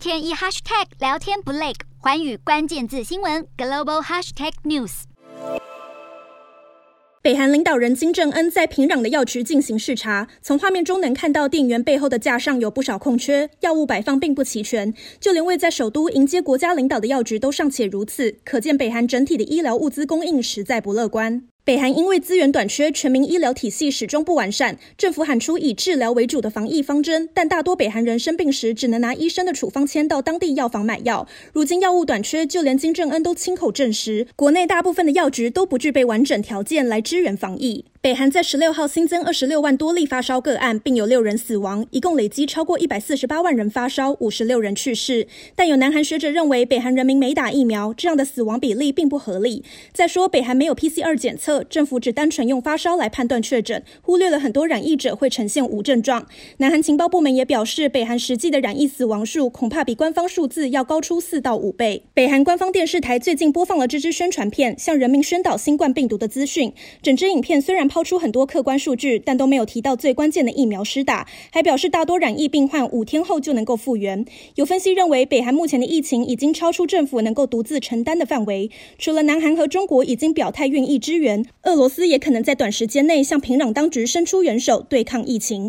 天一 hashtag 聊天不累，寰宇关键字新闻 global hashtag news。北韩领导人金正恩在平壤的药局进行视察，从画面中能看到店员背后的架上有不少空缺，药物摆放并不齐全，就连位在首都迎接国家领导的药局都尚且如此，可见北韩整体的医疗物资供应实在不乐观。北韩因为资源短缺，全民医疗体系始终不完善。政府喊出以治疗为主的防疫方针，但大多北韩人生病时只能拿医生的处方签到当地药房买药。如今药物短缺，就连金正恩都亲口证实，国内大部分的药局都不具备完整条件来支援防疫。北韩在十六号新增二十六万多例发烧个案，并有六人死亡，一共累积超过一百四十八万人发烧，五十六人去世。但有南韩学者认为，北韩人民没打疫苗，这样的死亡比例并不合理。再说，北韩没有 PCR 检测，政府只单纯用发烧来判断确诊，忽略了很多染疫者会呈现无症状。南韩情报部门也表示，北韩实际的染疫死亡数恐怕比官方数字要高出四到五倍。北韩官方电视台最近播放了这支宣传片，向人民宣导新冠病毒的资讯。整支影片虽然抛出很多客观数据，但都没有提到最关键的疫苗施打，还表示大多染疫病患五天后就能够复原。有分析认为，北韩目前的疫情已经超出政府能够独自承担的范围。除了南韩和中国已经表态愿意支援，俄罗斯也可能在短时间内向平壤当局伸出援手对抗疫情。